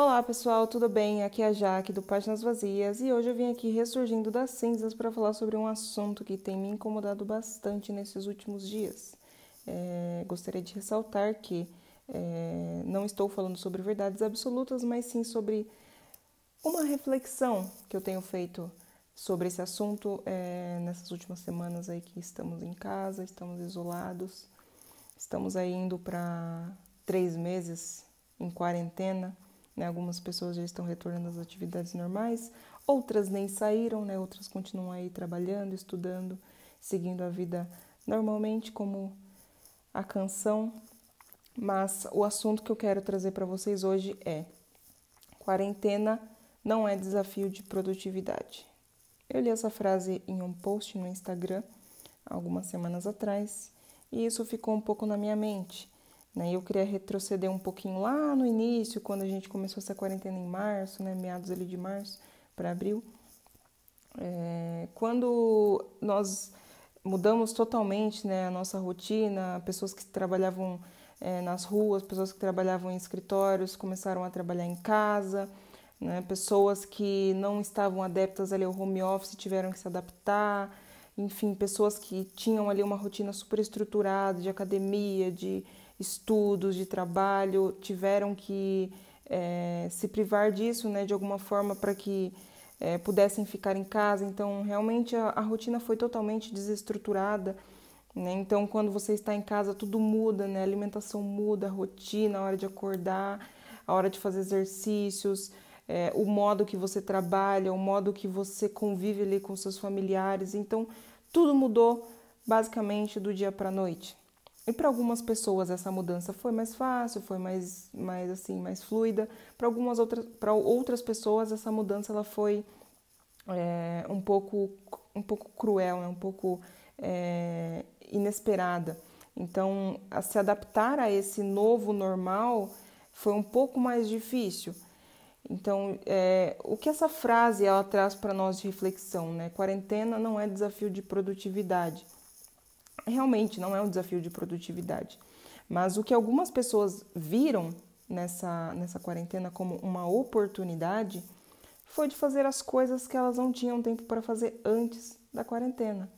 Olá pessoal, tudo bem? Aqui é a Jaque do Páginas Vazias e hoje eu vim aqui ressurgindo das cinzas para falar sobre um assunto que tem me incomodado bastante nesses últimos dias. É, gostaria de ressaltar que é, não estou falando sobre verdades absolutas, mas sim sobre uma reflexão que eu tenho feito sobre esse assunto é, nessas últimas semanas aí que estamos em casa, estamos isolados, estamos aí indo para três meses em quarentena né? Algumas pessoas já estão retornando às atividades normais, outras nem saíram, né? outras continuam aí trabalhando, estudando, seguindo a vida normalmente, como a canção. Mas o assunto que eu quero trazer para vocês hoje é: quarentena não é desafio de produtividade. Eu li essa frase em um post no Instagram algumas semanas atrás e isso ficou um pouco na minha mente. Né? Eu queria retroceder um pouquinho lá no início, quando a gente começou essa quarentena em março, né? meados ali de março para abril. É, quando nós mudamos totalmente né, a nossa rotina, pessoas que trabalhavam é, nas ruas, pessoas que trabalhavam em escritórios começaram a trabalhar em casa, né, pessoas que não estavam adeptas ali ao home office tiveram que se adaptar, enfim, pessoas que tinham ali uma rotina super estruturada de academia, de estudos, de trabalho, tiveram que é, se privar disso, né, de alguma forma, para que é, pudessem ficar em casa. Então, realmente a, a rotina foi totalmente desestruturada. Né? Então, quando você está em casa, tudo muda, né? A alimentação muda, a rotina, a hora de acordar, a hora de fazer exercícios, é, o modo que você trabalha, o modo que você convive ali com seus familiares. Então, tudo mudou basicamente do dia para a noite. E para algumas pessoas essa mudança foi mais fácil, foi mais, mais assim, mais fluida. Para algumas outras, para outras pessoas essa mudança ela foi é, um pouco, um pouco cruel, né? um pouco é, inesperada. Então, se adaptar a esse novo normal foi um pouco mais difícil. Então, é, o que essa frase ela traz para nós de reflexão, né? Quarentena não é desafio de produtividade realmente não é um desafio de produtividade. Mas o que algumas pessoas viram nessa, nessa quarentena como uma oportunidade foi de fazer as coisas que elas não tinham tempo para fazer antes da quarentena.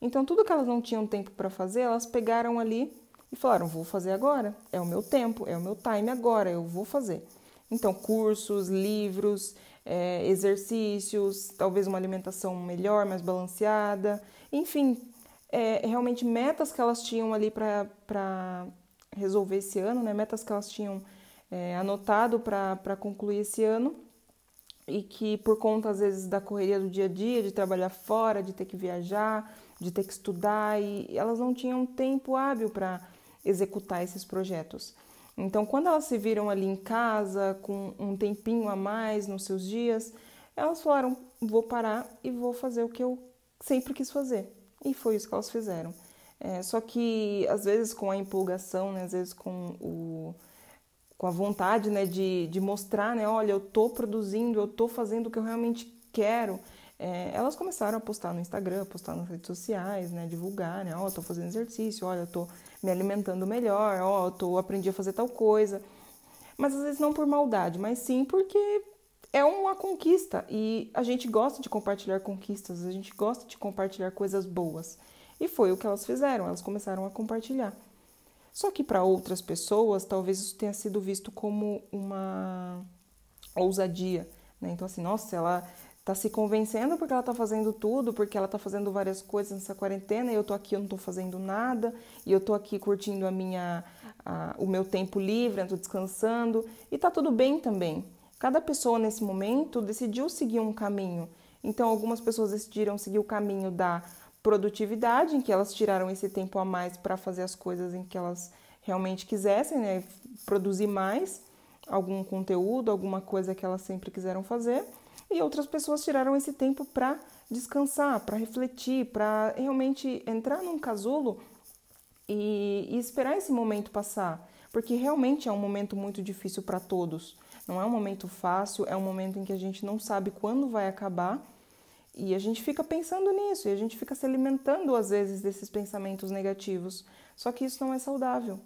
Então, tudo que elas não tinham tempo para fazer, elas pegaram ali e falaram: vou fazer agora, é o meu tempo, é o meu time agora, eu vou fazer. Então, cursos, livros, é, exercícios, talvez uma alimentação melhor, mais balanceada, enfim, é, realmente metas que elas tinham ali para resolver esse ano, né? metas que elas tinham é, anotado para concluir esse ano e que por conta às vezes da correria do dia a dia, de trabalhar fora, de ter que viajar, de ter que estudar e elas não tinham tempo hábil para executar esses projetos. Então, quando elas se viram ali em casa com um tempinho a mais nos seus dias, elas falaram: vou parar e vou fazer o que eu sempre quis fazer. E foi isso que elas fizeram. É, só que às vezes com a empolgação, né, às vezes com, o, com a vontade né, de, de mostrar, né, olha, eu estou produzindo, eu estou fazendo o que eu realmente quero, é, elas começaram a postar no Instagram, postar nas redes sociais, né, divulgar, né, oh, estou fazendo exercício, olha, eu estou me alimentando melhor, oh, tô aprendi a fazer tal coisa. Mas às vezes não por maldade, mas sim porque é uma conquista e a gente gosta de compartilhar conquistas, a gente gosta de compartilhar coisas boas. E foi o que elas fizeram, elas começaram a compartilhar. Só que para outras pessoas, talvez isso tenha sido visto como uma ousadia, né? Então assim, nossa, ela tá se convencendo porque ela tá fazendo tudo, porque ela tá fazendo várias coisas nessa quarentena e eu tô aqui, eu não tô fazendo nada, e eu tô aqui curtindo a minha a, o meu tempo livre, eu tô descansando, e tá tudo bem também. Cada pessoa nesse momento decidiu seguir um caminho. Então, algumas pessoas decidiram seguir o caminho da produtividade, em que elas tiraram esse tempo a mais para fazer as coisas em que elas realmente quisessem, né? Produzir mais algum conteúdo, alguma coisa que elas sempre quiseram fazer. E outras pessoas tiraram esse tempo para descansar, para refletir, para realmente entrar num casulo e, e esperar esse momento passar, porque realmente é um momento muito difícil para todos. Não é um momento fácil, é um momento em que a gente não sabe quando vai acabar e a gente fica pensando nisso e a gente fica se alimentando às vezes desses pensamentos negativos. Só que isso não é saudável.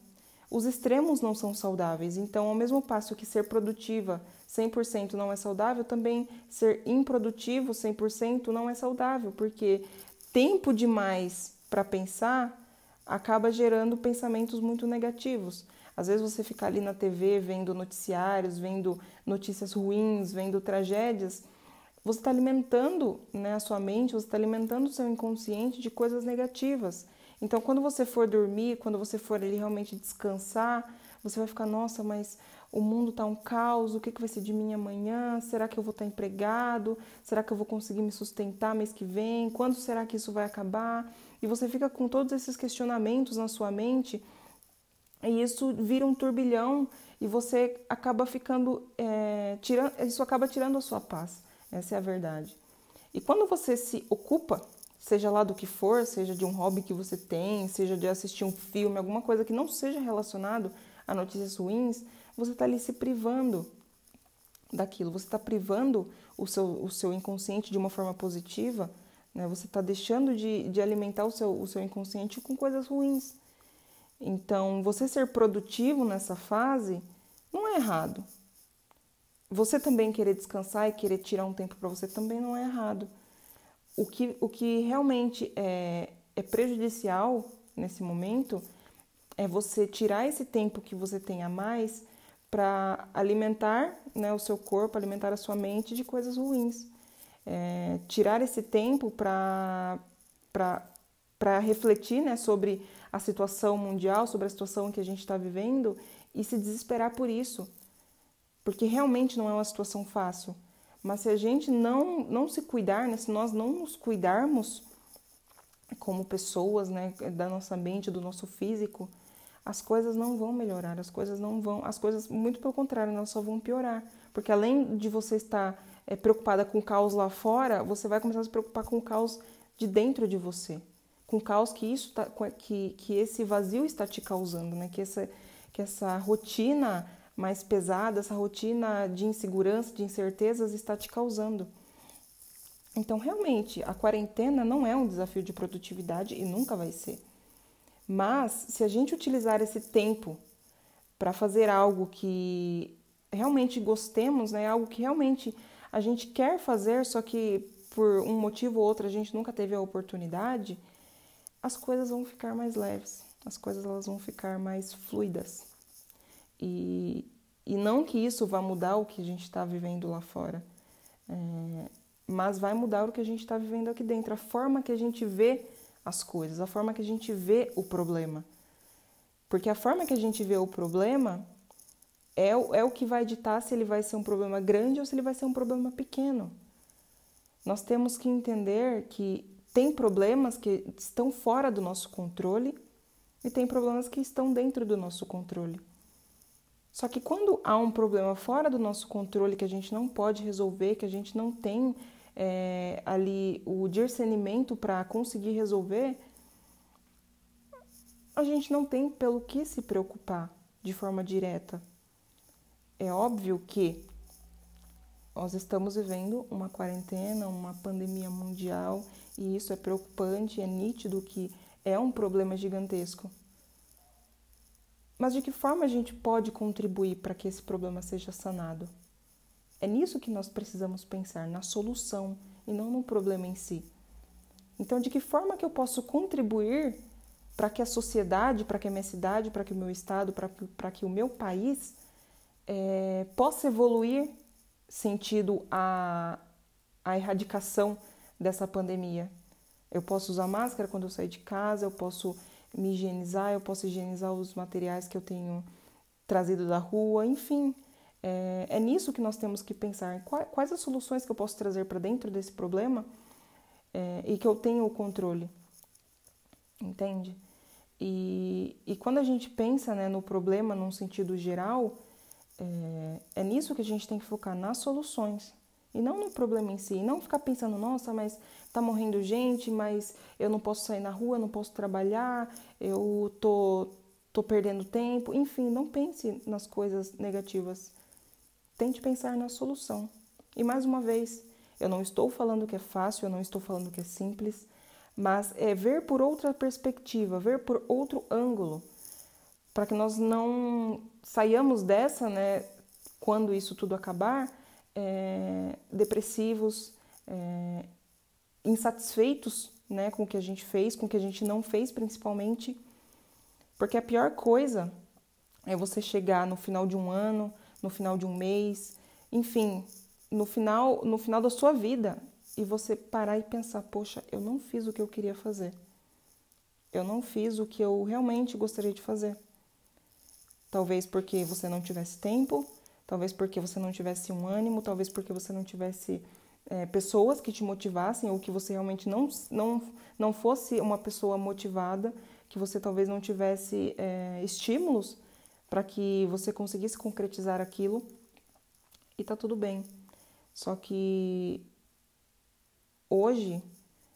os extremos não são saudáveis. Então, ao mesmo passo que ser produtiva 100% não é saudável, também ser improdutivo 100% não é saudável, porque tempo demais para pensar acaba gerando pensamentos muito negativos. Às vezes você fica ali na TV vendo noticiários, vendo notícias ruins, vendo tragédias, você está alimentando né, a sua mente, você está alimentando o seu inconsciente de coisas negativas. Então, quando você for dormir, quando você for ali realmente descansar, você vai ficar, nossa, mas o mundo está um caos, o que, que vai ser de mim amanhã? Será que eu vou estar tá empregado? Será que eu vou conseguir me sustentar mês que vem? Quando será que isso vai acabar? E você fica com todos esses questionamentos na sua mente e isso vira um turbilhão e você acaba ficando, é, tirando, isso acaba tirando a sua paz. Essa é a verdade. E quando você se ocupa seja lá do que for, seja de um hobby que você tem, seja de assistir um filme, alguma coisa que não seja relacionado a notícias ruins, você está ali se privando daquilo, você está privando o seu, o seu inconsciente de uma forma positiva, né? você está deixando de, de alimentar o seu, o seu inconsciente com coisas ruins. Então, você ser produtivo nessa fase não é errado. Você também querer descansar e querer tirar um tempo para você também não é errado. O que, o que realmente é, é prejudicial nesse momento é você tirar esse tempo que você tem a mais para alimentar né, o seu corpo, alimentar a sua mente de coisas ruins. É, tirar esse tempo para refletir né, sobre a situação mundial, sobre a situação que a gente está vivendo e se desesperar por isso. Porque realmente não é uma situação fácil. Mas se a gente não, não se cuidar, né, se nós não nos cuidarmos como pessoas, né, da nossa mente, do nosso físico, as coisas não vão melhorar, as coisas não vão, as coisas, muito pelo contrário, elas só vão piorar. Porque além de você estar é, preocupada com o caos lá fora, você vai começar a se preocupar com o caos de dentro de você, com o caos que isso tá, que, que esse vazio está te causando, né? Que essa, que essa rotina mais pesada, essa rotina de insegurança, de incertezas está te causando. Então, realmente, a quarentena não é um desafio de produtividade e nunca vai ser. Mas, se a gente utilizar esse tempo para fazer algo que realmente gostemos, né, algo que realmente a gente quer fazer, só que por um motivo ou outro a gente nunca teve a oportunidade, as coisas vão ficar mais leves, as coisas elas vão ficar mais fluidas. E, e não que isso vá mudar o que a gente está vivendo lá fora, é, mas vai mudar o que a gente está vivendo aqui dentro, a forma que a gente vê as coisas, a forma que a gente vê o problema. Porque a forma que a gente vê o problema é, é o que vai ditar se ele vai ser um problema grande ou se ele vai ser um problema pequeno. Nós temos que entender que tem problemas que estão fora do nosso controle e tem problemas que estão dentro do nosso controle. Só que quando há um problema fora do nosso controle que a gente não pode resolver, que a gente não tem é, ali o discernimento para conseguir resolver, a gente não tem pelo que se preocupar de forma direta. É óbvio que nós estamos vivendo uma quarentena, uma pandemia mundial, e isso é preocupante, é nítido que é um problema gigantesco. Mas de que forma a gente pode contribuir para que esse problema seja sanado? É nisso que nós precisamos pensar, na solução e não no problema em si. Então, de que forma que eu posso contribuir para que a sociedade, para que a minha cidade, para que o meu estado, para que, para que o meu país é, possa evoluir sentido a, a erradicação dessa pandemia? Eu posso usar máscara quando eu sair de casa, eu posso me higienizar, eu posso higienizar os materiais que eu tenho trazido da rua, enfim. É, é nisso que nós temos que pensar. Quais, quais as soluções que eu posso trazer para dentro desse problema é, e que eu tenho o controle? Entende? E, e quando a gente pensa né, no problema num sentido geral, é, é nisso que a gente tem que focar, nas soluções. E não no problema em si. E não ficar pensando, nossa, mas tá morrendo gente, mas eu não posso sair na rua, não posso trabalhar, eu tô, tô perdendo tempo. Enfim, não pense nas coisas negativas. Tente pensar na solução. E mais uma vez, eu não estou falando que é fácil, eu não estou falando que é simples, mas é ver por outra perspectiva, ver por outro ângulo. para que nós não saiamos dessa, né, quando isso tudo acabar, é, depressivos, é, insatisfeitos né, com o que a gente fez, com o que a gente não fez, principalmente. Porque a pior coisa é você chegar no final de um ano, no final de um mês, enfim, no final, no final da sua vida e você parar e pensar: poxa, eu não fiz o que eu queria fazer. Eu não fiz o que eu realmente gostaria de fazer. Talvez porque você não tivesse tempo, talvez porque você não tivesse um ânimo, talvez porque você não tivesse é, pessoas que te motivassem ou que você realmente não, não, não fosse uma pessoa motivada, que você talvez não tivesse é, estímulos para que você conseguisse concretizar aquilo e tá tudo bem. Só que hoje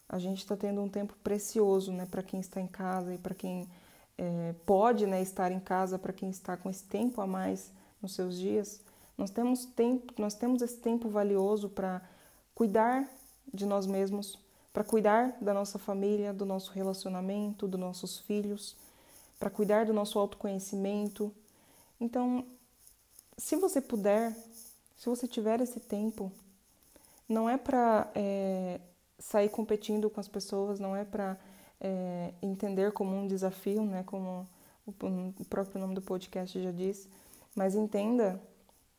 a gente está tendo um tempo precioso, né, para quem está em casa e para quem é, pode, né, estar em casa, para quem está com esse tempo a mais nos seus dias. Nós temos tempo, nós temos esse tempo valioso para cuidar de nós mesmos, para cuidar da nossa família, do nosso relacionamento, dos nossos filhos, para cuidar do nosso autoconhecimento. Então, se você puder, se você tiver esse tempo, não é para é, sair competindo com as pessoas, não é para é, entender como um desafio, né, como o próprio nome do podcast já diz, mas entenda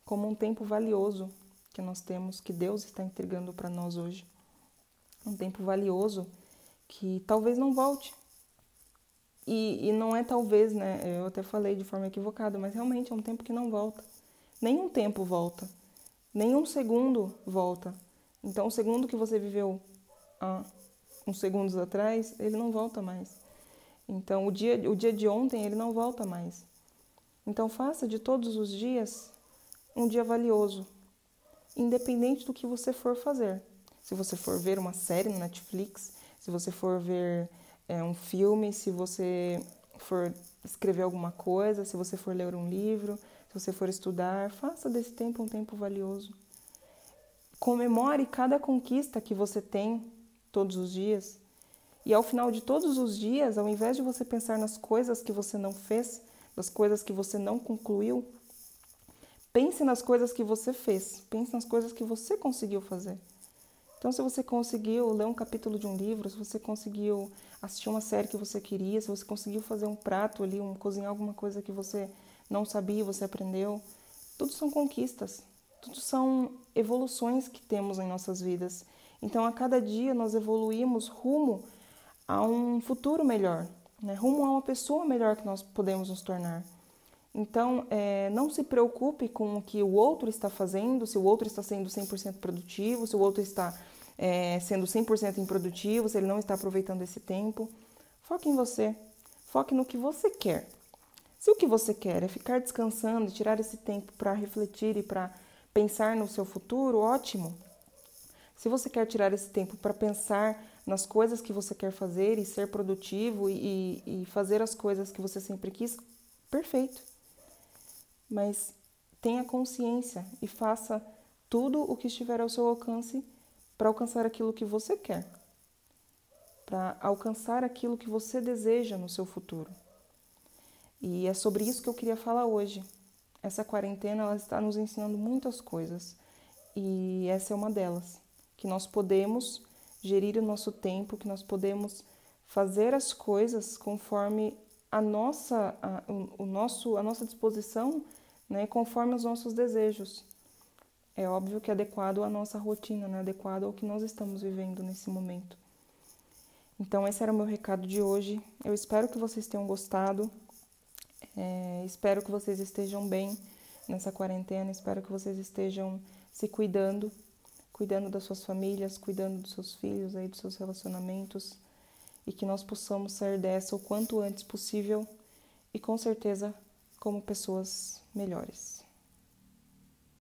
como um tempo valioso que nós temos, que Deus está entregando para nós hoje. Um tempo valioso que talvez não volte. E, e não é talvez, né? Eu até falei de forma equivocada, mas realmente é um tempo que não volta. Nenhum tempo volta. Nenhum segundo volta. Então, o segundo que você viveu há uns segundos atrás, ele não volta mais. Então, o dia, o dia de ontem, ele não volta mais. Então, faça de todos os dias um dia valioso, independente do que você for fazer. Se você for ver uma série no Netflix, se você for ver é, um filme, se você for escrever alguma coisa, se você for ler um livro, se você for estudar, faça desse tempo um tempo valioso. Comemore cada conquista que você tem todos os dias. E ao final de todos os dias, ao invés de você pensar nas coisas que você não fez, das coisas que você não concluiu, Pense nas coisas que você fez, pense nas coisas que você conseguiu fazer. Então, se você conseguiu ler um capítulo de um livro, se você conseguiu assistir uma série que você queria, se você conseguiu fazer um prato ali, um, cozinhar alguma coisa que você não sabia, você aprendeu, tudo são conquistas, tudo são evoluções que temos em nossas vidas. Então, a cada dia nós evoluímos rumo a um futuro melhor, né? rumo a uma pessoa melhor que nós podemos nos tornar. Então, é, não se preocupe com o que o outro está fazendo, se o outro está sendo 100% produtivo, se o outro está é, sendo 100% improdutivo, se ele não está aproveitando esse tempo. Foque em você, foque no que você quer. Se o que você quer é ficar descansando, tirar esse tempo para refletir e para pensar no seu futuro, ótimo. Se você quer tirar esse tempo para pensar nas coisas que você quer fazer e ser produtivo e, e fazer as coisas que você sempre quis, perfeito mas tenha consciência e faça tudo o que estiver ao seu alcance para alcançar aquilo que você quer, para alcançar aquilo que você deseja no seu futuro. E é sobre isso que eu queria falar hoje. Essa quarentena ela está nos ensinando muitas coisas e essa é uma delas, que nós podemos gerir o nosso tempo, que nós podemos fazer as coisas conforme a nossa, a, o, o nosso, a nossa disposição né, conforme os nossos desejos. É óbvio que é adequado à nossa rotina, né, adequado ao que nós estamos vivendo nesse momento. Então, esse era o meu recado de hoje. Eu espero que vocês tenham gostado. É, espero que vocês estejam bem nessa quarentena. Espero que vocês estejam se cuidando, cuidando das suas famílias, cuidando dos seus filhos, aí, dos seus relacionamentos. E que nós possamos sair dessa o quanto antes possível e com certeza como pessoas melhores.